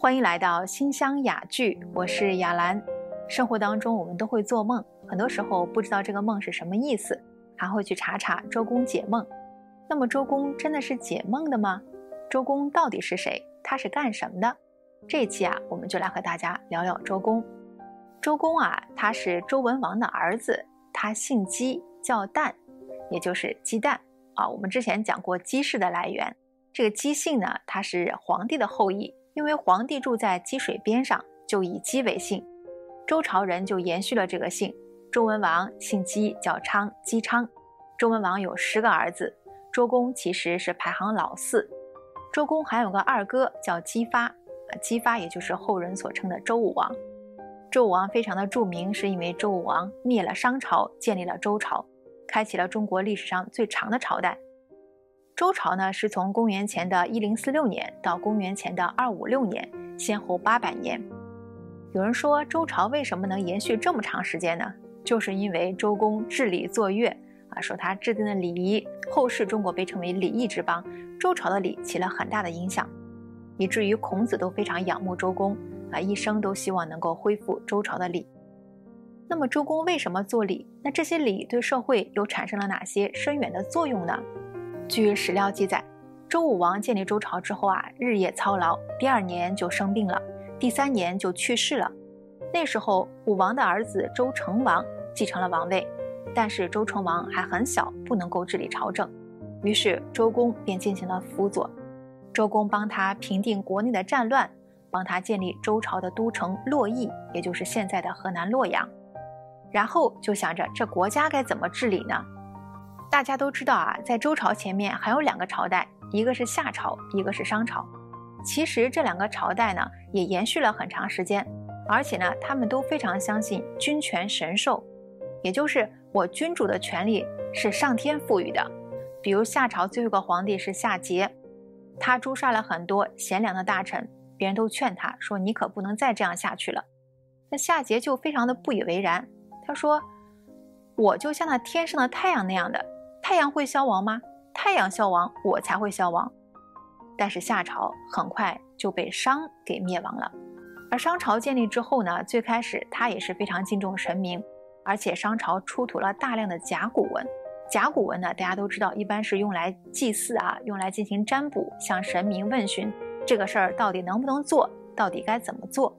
欢迎来到新乡雅聚，我是雅兰。生活当中，我们都会做梦，很多时候不知道这个梦是什么意思，还会去查查周公解梦。那么，周公真的是解梦的吗？周公到底是谁？他是干什么的？这一期啊，我们就来和大家聊聊周公。周公啊，他是周文王的儿子，他姓姬，叫旦，也就是鸡蛋啊。我们之前讲过姬氏的来源，这个姬姓呢，他是皇帝的后裔。因为皇帝住在积水边上，就以姬为姓，周朝人就延续了这个姓。周文王姓姬，叫昌，姬昌。周文王有十个儿子，周公其实是排行老四。周公还有个二哥叫姬发，姬发也就是后人所称的周武王。周武王非常的著名，是因为周武王灭了商朝，建立了周朝，开启了中国历史上最长的朝代。周朝呢，是从公元前的一零四六年到公元前的二五六年，先后八百年。有人说周朝为什么能延续这么长时间呢？就是因为周公治礼作乐啊，说他制定的礼仪，后世中国被称为礼义之邦，周朝的礼起了很大的影响，以至于孔子都非常仰慕周公啊，一生都希望能够恢复周朝的礼。那么周公为什么做礼？那这些礼对社会又产生了哪些深远的作用呢？据史料记载，周武王建立周朝之后啊，日夜操劳，第二年就生病了，第三年就去世了。那时候，武王的儿子周成王继承了王位，但是周成王还很小，不能够治理朝政，于是周公便进行了辅佐。周公帮他平定国内的战乱，帮他建立周朝的都城洛邑，也就是现在的河南洛阳。然后就想着这国家该怎么治理呢？大家都知道啊，在周朝前面还有两个朝代，一个是夏朝，一个是商朝。其实这两个朝代呢，也延续了很长时间，而且呢，他们都非常相信君权神授，也就是我君主的权力是上天赋予的。比如夏朝最后一个皇帝是夏桀，他诛杀了很多贤良的大臣，别人都劝他说：“你可不能再这样下去了。”那夏桀就非常的不以为然，他说：“我就像那天上的太阳那样的。”太阳会消亡吗？太阳消亡，我才会消亡。但是夏朝很快就被商给灭亡了。而商朝建立之后呢，最开始他也是非常敬重神明，而且商朝出土了大量的甲骨文。甲骨文呢，大家都知道，一般是用来祭祀啊，用来进行占卜，向神明问询这个事儿到底能不能做，到底该怎么做。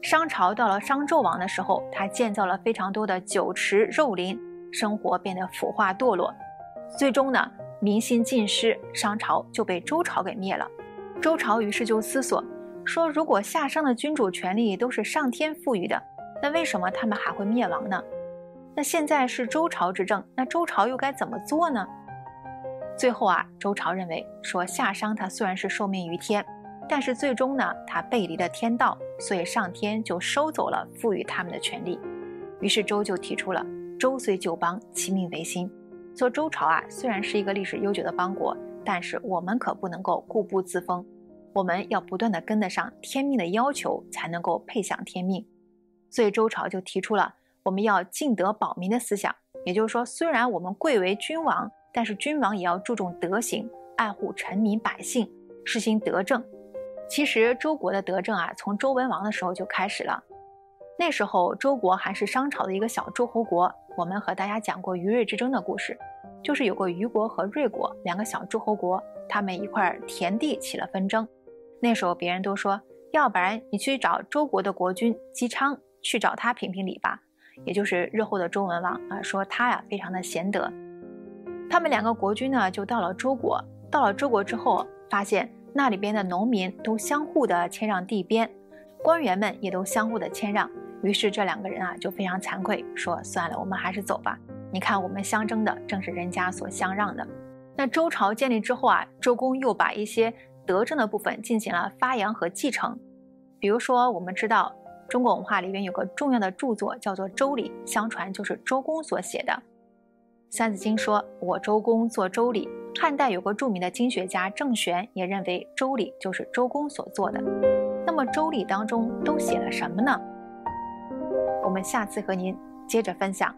商朝到了商纣王的时候，他建造了非常多的酒池肉林，生活变得腐化堕落。最终呢，民心尽失，商朝就被周朝给灭了。周朝于是就思索说：如果夏商的君主权力都是上天赋予的，那为什么他们还会灭亡呢？那现在是周朝执政，那周朝又该怎么做呢？最后啊，周朝认为说夏商他虽然是受命于天，但是最终呢，他背离了天道，所以上天就收走了赋予他们的权利。于是周就提出了：周虽旧邦，其命维新。说周朝啊，虽然是一个历史悠久的邦国，但是我们可不能够固步自封，我们要不断的跟得上天命的要求，才能够配享天命。所以周朝就提出了我们要敬德保民的思想，也就是说，虽然我们贵为君王，但是君王也要注重德行，爱护臣民百姓，实行德政。其实周国的德政啊，从周文王的时候就开始了。那时候周国还是商朝的一个小诸侯国，我们和大家讲过于芮之争的故事。就是有过虞国和芮国两个小诸侯国，他们一块田地起了纷争。那时候别人都说，要不然你去找周国的国君姬昌，去找他评评理吧，也就是日后的周文王啊，说他呀非常的贤德。他们两个国君呢就到了周国，到了周国之后，发现那里边的农民都相互的谦让地边，官员们也都相互的谦让，于是这两个人啊就非常惭愧，说算了，我们还是走吧。你看，我们相争的正是人家所相让的。那周朝建立之后啊，周公又把一些德政的部分进行了发扬和继承。比如说，我们知道中国文化里面有个重要的著作叫做《周礼》，相传就是周公所写的。《三字经》说：“我周公作周礼。”汉代有个著名的经学家郑玄也认为《周礼》就是周公所做的。那么，《周礼》当中都写了什么呢？我们下次和您接着分享。